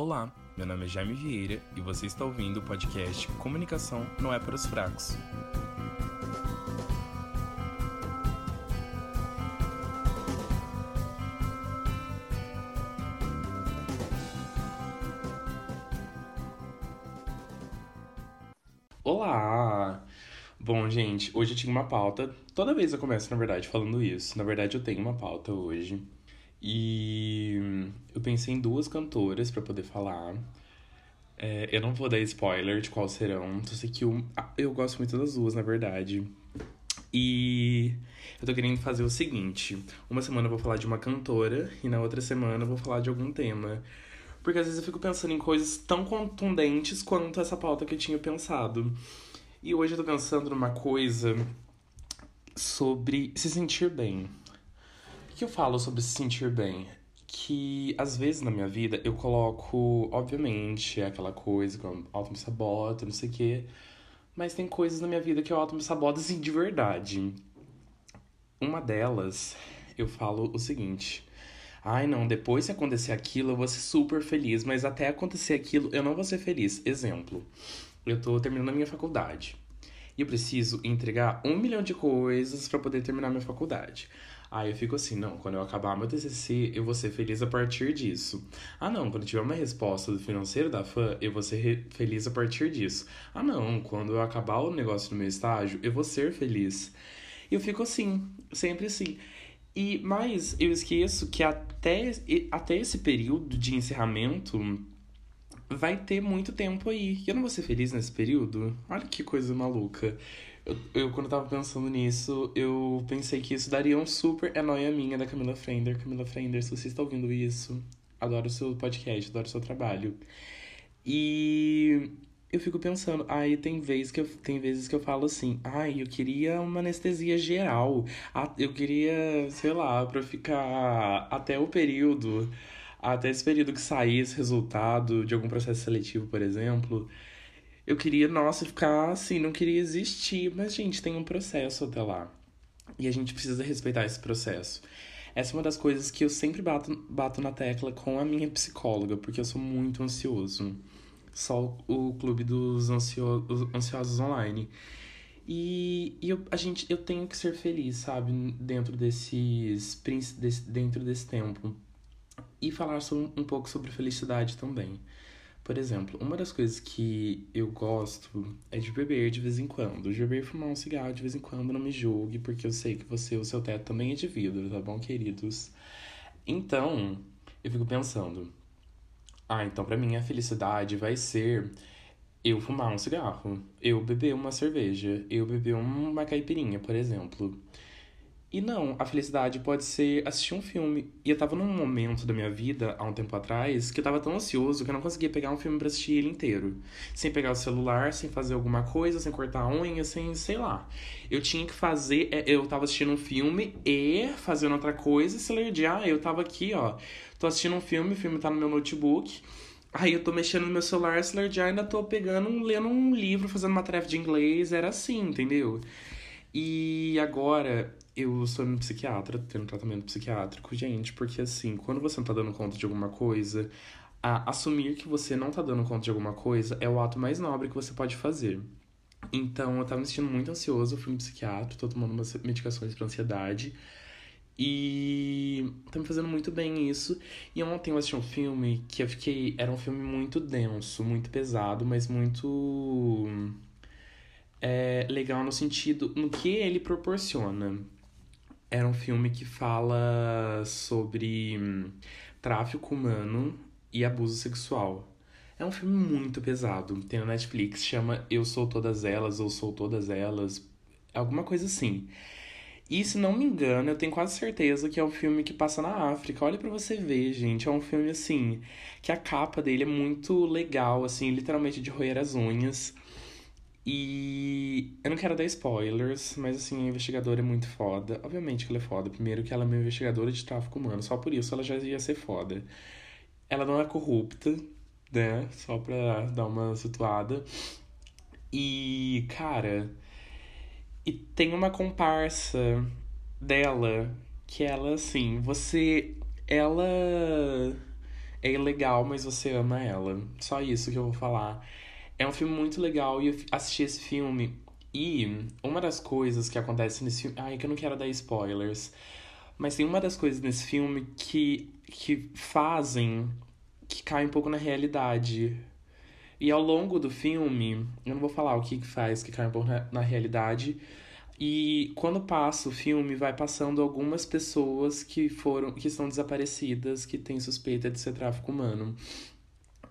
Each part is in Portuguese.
Olá, meu nome é Jaime Vieira e você está ouvindo o podcast Comunicação não é para os fracos. Olá! Bom, gente, hoje eu tinha uma pauta. Toda vez eu começo, na verdade, falando isso. Na verdade, eu tenho uma pauta hoje. E eu pensei em duas cantoras para poder falar. É, eu não vou dar spoiler de qual serão. Só sei que eu, eu gosto muito das duas, na verdade. E eu tô querendo fazer o seguinte: uma semana eu vou falar de uma cantora e na outra semana eu vou falar de algum tema. Porque às vezes eu fico pensando em coisas tão contundentes quanto essa pauta que eu tinha pensado. E hoje eu tô pensando numa coisa sobre se sentir bem. Que eu falo sobre se sentir bem? Que às vezes na minha vida eu coloco, obviamente, aquela coisa que eu auto me saboto, não sei o quê. Mas tem coisas na minha vida que eu auto me saboto assim de verdade. Uma delas, eu falo o seguinte. Ai, não, depois se acontecer aquilo, eu vou ser super feliz, mas até acontecer aquilo, eu não vou ser feliz. Exemplo eu tô terminando a minha faculdade. E eu preciso entregar um milhão de coisas para poder terminar minha faculdade. Aí eu fico assim, não, quando eu acabar meu TCC, eu vou ser feliz a partir disso. Ah, não, quando tiver uma resposta do financeiro da fã, eu vou ser feliz a partir disso. Ah, não, quando eu acabar o negócio do meu estágio, eu vou ser feliz. E eu fico assim, sempre assim. E mas eu esqueço que até, até esse período de encerramento vai ter muito tempo aí. E eu não vou ser feliz nesse período? Olha que coisa maluca. Eu, eu, quando tava pensando nisso, eu pensei que isso daria um super noia minha da Camila Frender. Camila Frender, se você está ouvindo isso, adoro o seu podcast, adoro o seu trabalho. E eu fico pensando, aí tem vezes que eu, tem vezes que eu falo assim, ai, eu queria uma anestesia geral. Eu queria, sei lá, pra ficar até o período até esse período que sair esse resultado de algum processo seletivo, por exemplo, eu queria, nossa, ficar assim, não queria existir. Mas, gente, tem um processo até lá. E a gente precisa respeitar esse processo. Essa é uma das coisas que eu sempre bato, bato na tecla com a minha psicóloga, porque eu sou muito ansioso. Só o clube dos ansio, ansiosos online. E, e eu, a gente, eu tenho que ser feliz, sabe? Dentro desses. Desse, dentro desse tempo e falar sobre, um pouco sobre felicidade também. Por exemplo, uma das coisas que eu gosto é de beber de vez em quando. De beber e fumar um cigarro de vez em quando, não me julgue, porque eu sei que você, o seu teto também é de vidro, tá bom, queridos? Então, eu fico pensando, ah, então para mim a felicidade vai ser eu fumar um cigarro, eu beber uma cerveja, eu beber uma caipirinha, por exemplo. E não, a felicidade pode ser assistir um filme. E eu tava num momento da minha vida, há um tempo atrás, que eu tava tão ansioso que eu não conseguia pegar um filme para assistir ele inteiro. Sem pegar o celular, sem fazer alguma coisa, sem cortar a unha, sem, sei lá. Eu tinha que fazer, é, eu tava assistindo um filme e fazendo outra coisa e lerdear. Ah, eu tava aqui, ó, tô assistindo um filme, o filme tá no meu notebook. Aí eu tô mexendo no meu celular, se lerdear, ainda tô pegando, lendo um livro, fazendo uma tarefa de inglês, era assim, entendeu? E agora eu sou um psiquiatra, tendo tratamento psiquiátrico, gente, porque assim, quando você não tá dando conta de alguma coisa, a, assumir que você não tá dando conta de alguma coisa é o ato mais nobre que você pode fazer. Então, eu tava me sentindo muito ansioso, fui um psiquiatra, tô tomando umas medicações para ansiedade. E tá me fazendo muito bem isso. E ontem eu assisti um filme que eu fiquei. Era um filme muito denso, muito pesado, mas muito. É, legal no sentido. no que ele proporciona era um filme que fala sobre hum, tráfico humano e abuso sexual. É um filme muito pesado. Tem na Netflix, chama Eu Sou Todas Elas ou Sou Todas Elas, alguma coisa assim. E se não me engano, eu tenho quase certeza que é um filme que passa na África. Olha para você ver, gente. É um filme assim, que a capa dele é muito legal, assim, literalmente de roer as unhas. E eu não quero dar spoilers, mas assim, a investigadora é muito foda. Obviamente que ela é foda. Primeiro que ela é uma investigadora de tráfico humano, só por isso ela já ia ser foda. Ela não é corrupta, né? Só pra dar uma situada. E, cara, e tem uma comparsa dela que ela assim, você ela é ilegal, mas você ama ela. Só isso que eu vou falar. É um filme muito legal e eu assisti esse filme. E uma das coisas que acontece nesse filme. Ai, que eu não quero dar spoilers. Mas tem uma das coisas nesse filme que, que fazem que cai um pouco na realidade. E ao longo do filme, eu não vou falar o que faz que cai um pouco na, na realidade. E quando passa o filme, vai passando algumas pessoas que foram, que estão desaparecidas, que têm suspeita de ser tráfico humano.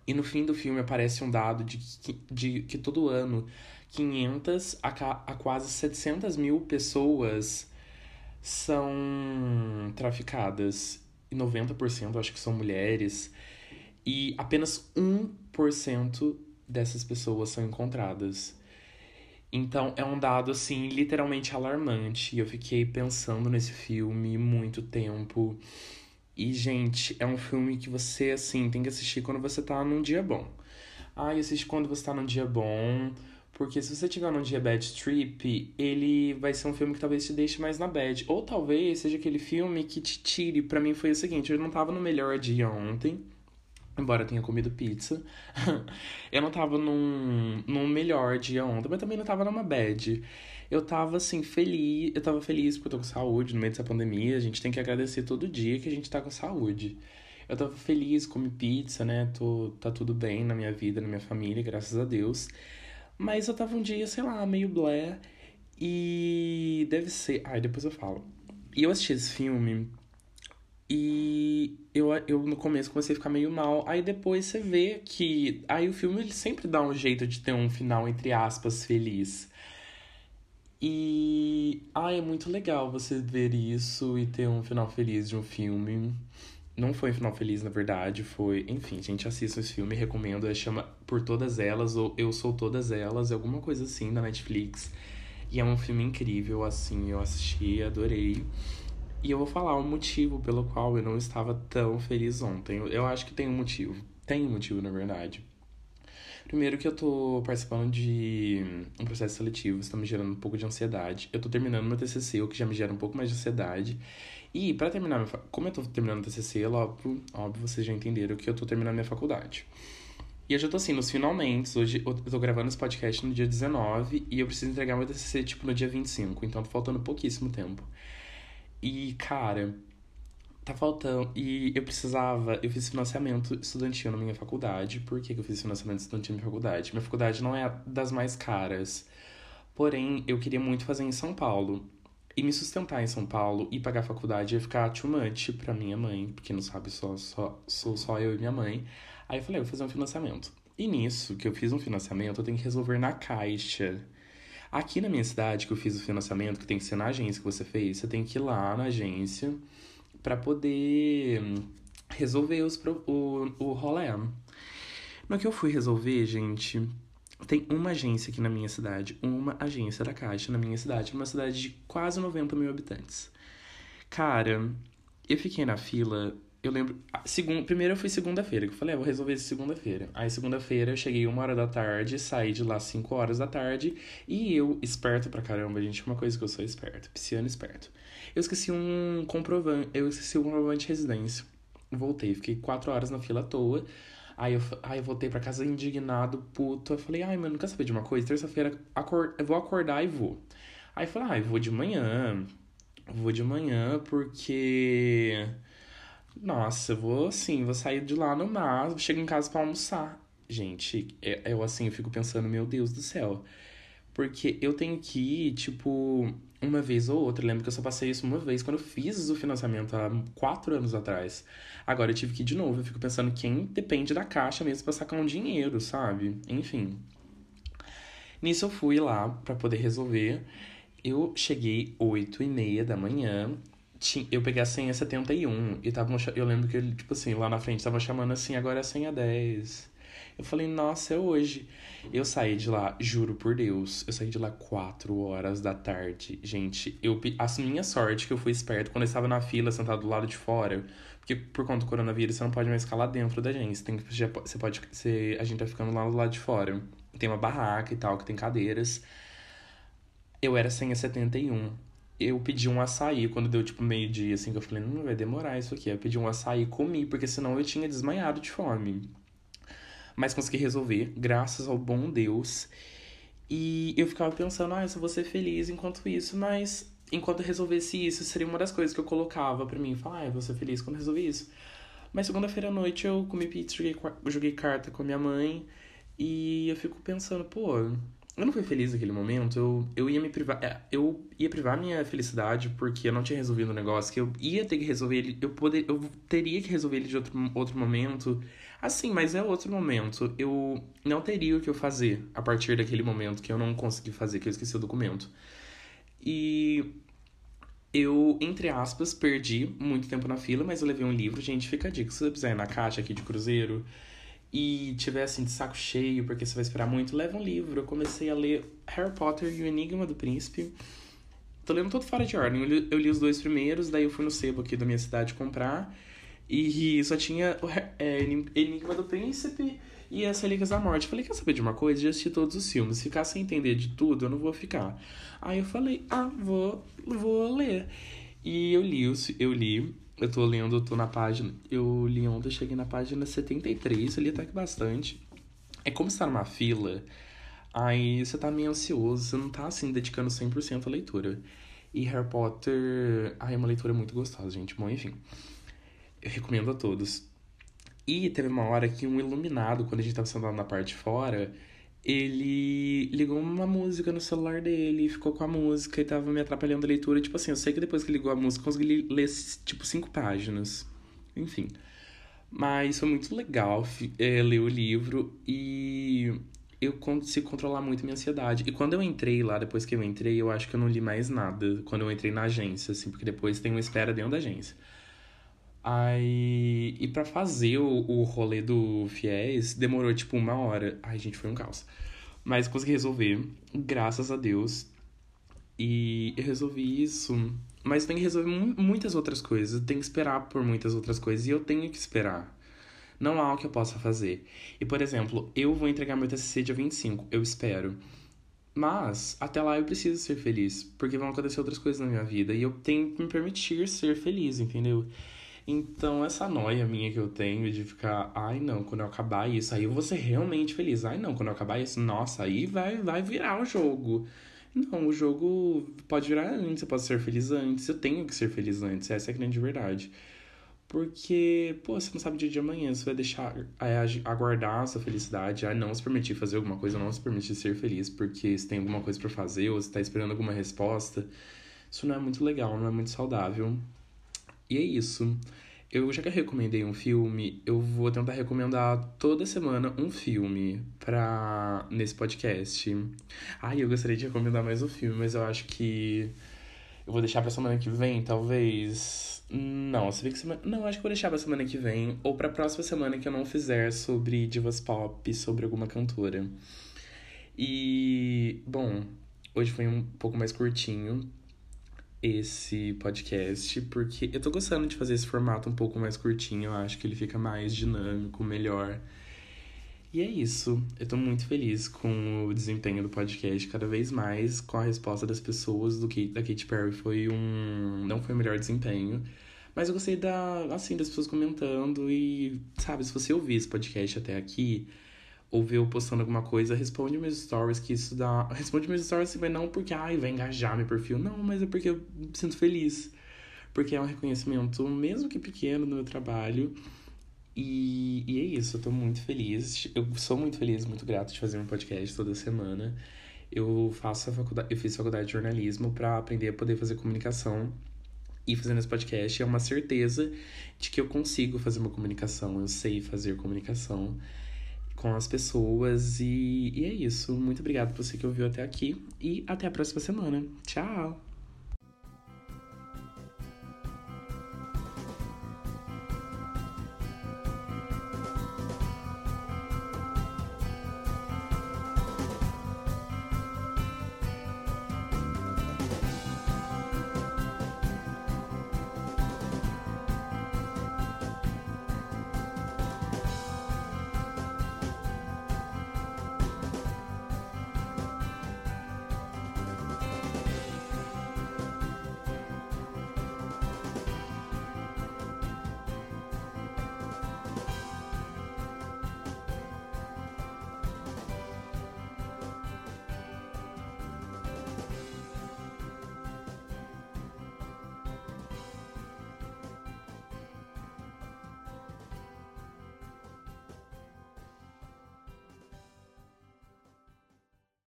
E no fim do filme aparece um dado de que, de que todo ano 500 a, a quase 700 mil pessoas são traficadas. E 90% acho que são mulheres. E apenas 1% dessas pessoas são encontradas. Então é um dado assim literalmente alarmante. E eu fiquei pensando nesse filme muito tempo. E, gente, é um filme que você, assim, tem que assistir quando você tá num dia bom. Ah, e assiste quando você tá num dia bom. Porque se você tiver num dia bad trip, ele vai ser um filme que talvez te deixe mais na bad. Ou talvez seja aquele filme que te tire. para mim foi o seguinte, eu não tava no melhor dia ontem. Embora eu tenha comido pizza. eu não tava num, num melhor dia ontem, mas também não tava numa bad eu tava assim, feliz. Eu tava feliz porque eu tô com saúde no meio dessa pandemia. A gente tem que agradecer todo dia que a gente tá com saúde. Eu tava feliz, comi pizza, né? Tô, tá tudo bem na minha vida, na minha família, graças a Deus. Mas eu tava um dia, sei lá, meio blé. E deve ser. Ai, depois eu falo. E eu assisti esse filme. E eu, eu no começo comecei a ficar meio mal. Aí depois você vê que. Aí o filme ele sempre dá um jeito de ter um final, entre aspas, feliz. E. Ah, é muito legal você ver isso e ter um final feliz de um filme. Não foi um final feliz, na verdade, foi. Enfim, gente, assista esse filme, recomendo. É chama Por Todas Elas ou Eu Sou Todas Elas, alguma coisa assim da Netflix. E é um filme incrível, assim, eu assisti, adorei. E eu vou falar o motivo pelo qual eu não estava tão feliz ontem. Eu acho que tem um motivo. Tem um motivo, na verdade. Primeiro que eu tô participando de um processo seletivo, isso tá me gerando um pouco de ansiedade. Eu tô terminando meu TCC, o que já me gera um pouco mais de ansiedade. E para terminar, minha, como eu tô terminando o TCC, óbvio, óbvio, vocês já entenderam que eu tô terminando minha faculdade. E eu já tô assim, nos finalmente, hoje eu tô gravando esse podcast no dia 19 e eu preciso entregar meu TCC, tipo, no dia 25, então tá faltando pouquíssimo tempo. E, cara, tá faltando. E eu precisava. Eu fiz financiamento estudantil na minha faculdade. Por que, que eu fiz financiamento estudantil na minha faculdade? Minha faculdade não é das mais caras. Porém, eu queria muito fazer em São Paulo. E me sustentar em São Paulo e pagar a faculdade ia ficar too much pra minha mãe, porque não sabe, só, só, sou só eu e minha mãe. Aí eu falei, eu vou fazer um financiamento. E nisso, que eu fiz um financiamento, eu tenho que resolver na caixa. Aqui na minha cidade, que eu fiz o financiamento, que tem que ser na agência que você fez, você tem que ir lá na agência para poder resolver os, o, o rolê. No que eu fui resolver, gente, tem uma agência aqui na minha cidade, uma agência da Caixa na minha cidade, uma cidade de quase 90 mil habitantes. Cara, eu fiquei na fila, eu lembro. Segun, primeiro eu fui segunda-feira, que eu falei, ah, vou resolver isso segunda-feira. Aí segunda-feira eu cheguei uma hora da tarde, saí de lá 5 horas da tarde, e eu, esperto pra caramba, gente, uma coisa que eu sou esperto, pisciano esperto. Eu esqueci um comprovante, eu esqueci um comprovante de residência. Voltei, fiquei quatro horas na fila à toa. Aí eu, aí eu voltei pra casa indignado, puto. Eu falei, ai, mano, não quer saber de uma coisa? Terça-feira eu vou acordar e vou. Aí eu falei, ai, ah, vou de manhã. Vou de manhã porque. Nossa, eu vou assim, vou sair de lá no máximo, chego em casa para almoçar. Gente, é, eu assim, eu fico pensando, meu Deus do céu. Porque eu tenho que ir, tipo, uma vez ou outra. Eu lembro que eu só passei isso uma vez quando eu fiz o financiamento há quatro anos atrás. Agora eu tive que ir de novo. Eu fico pensando quem depende da caixa mesmo pra sacar um dinheiro, sabe? Enfim. Nisso eu fui lá para poder resolver. Eu cheguei 8 e meia da manhã. Eu peguei a senha 71 e tava, eu lembro que ele, tipo assim, lá na frente tava chamando assim, agora é a senha 10. Eu falei, nossa, é hoje. Eu saí de lá, juro por Deus, eu saí de lá 4 horas da tarde. Gente, eu a minha sorte que eu fui esperto quando eu estava na fila, sentado do lado de fora. Porque por conta do coronavírus, você não pode mais ficar lá dentro da gente. Você, tem que, você pode. Você, a gente tá ficando lá do lado de fora. Tem uma barraca e tal, que tem cadeiras. Eu era senha 71. Eu pedi um açaí quando deu tipo meio-dia, assim, que eu falei, não vai demorar isso aqui. Eu pedi um açaí e comi, porque senão eu tinha desmaiado de fome. Mas consegui resolver, graças ao bom Deus. E eu ficava pensando, ah, eu só vou ser feliz enquanto isso, mas enquanto eu resolvesse isso, seria uma das coisas que eu colocava para mim. Falar, ah, eu vou ser feliz quando resolver isso. Mas segunda-feira à noite eu comi pizza, joguei, joguei carta com a minha mãe. E eu fico pensando, pô, eu não fui feliz naquele momento. Eu, eu ia me privar. É, eu ia privar minha felicidade porque eu não tinha resolvido o um negócio. Que eu ia ter que resolver ele. Eu, poder, eu teria que resolver ele de outro, outro momento. Assim, mas é outro momento. Eu não teria o que eu fazer a partir daquele momento que eu não consegui fazer, que eu esqueci o documento. E eu, entre aspas, perdi muito tempo na fila, mas eu levei um livro. Gente, fica a dica. Se você quiser ir na caixa aqui de Cruzeiro e tiver assim de saco cheio, porque você vai esperar muito, leva um livro. Eu comecei a ler Harry Potter e o Enigma do Príncipe. Tô lendo todo fora de ordem. Eu li, eu li os dois primeiros, daí eu fui no sebo aqui da minha cidade comprar. E só tinha o é, Enigma do Príncipe e as Relíquias da Morte. falei, quer saber de uma coisa? Já assisti todos os filmes. Ficar sem entender de tudo, eu não vou ficar. Aí eu falei, ah, vou, vou ler. E eu li, eu li eu tô lendo, eu tô na página. Eu li ontem, cheguei na página 73, eu li até que bastante. É como estar tá numa fila, aí você tá meio ansioso, você não tá assim dedicando 100% à leitura. E Harry Potter, ai, é uma leitura muito gostosa, gente. Bom, enfim. Eu recomendo a todos. E teve uma hora que um iluminado, quando a gente tava sentado na parte de fora, ele ligou uma música no celular dele, ficou com a música e tava me atrapalhando a leitura. Tipo assim, eu sei que depois que ligou a música, consegui ler, tipo, cinco páginas. Enfim. Mas foi muito legal é, ler o livro e eu consigo controlar muito a minha ansiedade. E quando eu entrei lá, depois que eu entrei, eu acho que eu não li mais nada. Quando eu entrei na agência, assim, porque depois tem uma espera dentro da agência. Aí. E para fazer o, o rolê do Fiéis, demorou tipo uma hora. Ai, gente, foi um caos. Mas consegui resolver, graças a Deus. E eu resolvi isso. Mas tem que resolver muitas outras coisas. Tem que esperar por muitas outras coisas. E eu tenho que esperar. Não há o que eu possa fazer. E, por exemplo, eu vou entregar meu TCC dia 25. Eu espero. Mas, até lá eu preciso ser feliz. Porque vão acontecer outras coisas na minha vida. E eu tenho que me permitir ser feliz, entendeu? Então, essa noia minha que eu tenho de ficar, ai não, quando eu acabar isso, aí eu vou ser realmente feliz. Ai não, quando eu acabar isso, nossa, aí vai, vai virar o jogo. Não, o jogo pode virar antes, eu posso ser feliz antes, eu tenho que ser feliz antes, essa é a grande verdade. Porque, pô, você não sabe o dia de amanhã, você vai deixar é, aguardar a sua felicidade, a não se permitir fazer alguma coisa, não se permitir ser feliz, porque você tem alguma coisa para fazer ou você tá esperando alguma resposta. Isso não é muito legal, não é muito saudável. E é isso. Eu já que eu recomendei um filme, eu vou tentar recomendar toda semana um filme pra nesse podcast. Ai, eu gostaria de recomendar mais um filme, mas eu acho que eu vou deixar pra semana que vem, talvez. Não, você vê que semana. Não, acho que vou deixar pra semana que vem. Ou pra próxima semana que eu não fizer sobre divas pop, sobre alguma cantora. E, bom, hoje foi um pouco mais curtinho esse podcast, porque eu tô gostando de fazer esse formato um pouco mais curtinho, eu acho que ele fica mais dinâmico, melhor. E é isso. Eu tô muito feliz com o desempenho do podcast, cada vez mais com a resposta das pessoas do que da Katy Perry foi um não foi o melhor desempenho, mas eu gostei da assim das pessoas comentando e sabe, se você ouvir esse podcast até aqui, ou ver eu postando alguma coisa, responde meus stories, que isso dá. Responde meus stories, mas não porque, ai, vai engajar meu perfil. Não, mas é porque eu me sinto feliz. Porque é um reconhecimento, mesmo que pequeno, do meu trabalho. E, e é isso, eu tô muito feliz. Eu sou muito feliz, muito grato de fazer um podcast toda semana. Eu faço a faculdade, eu fiz faculdade de jornalismo para aprender a poder fazer comunicação. E fazendo esse podcast é uma certeza de que eu consigo fazer uma comunicação, eu sei fazer comunicação com as pessoas. E, e é isso. Muito obrigado por você que ouviu até aqui. E até a próxima semana. Tchau!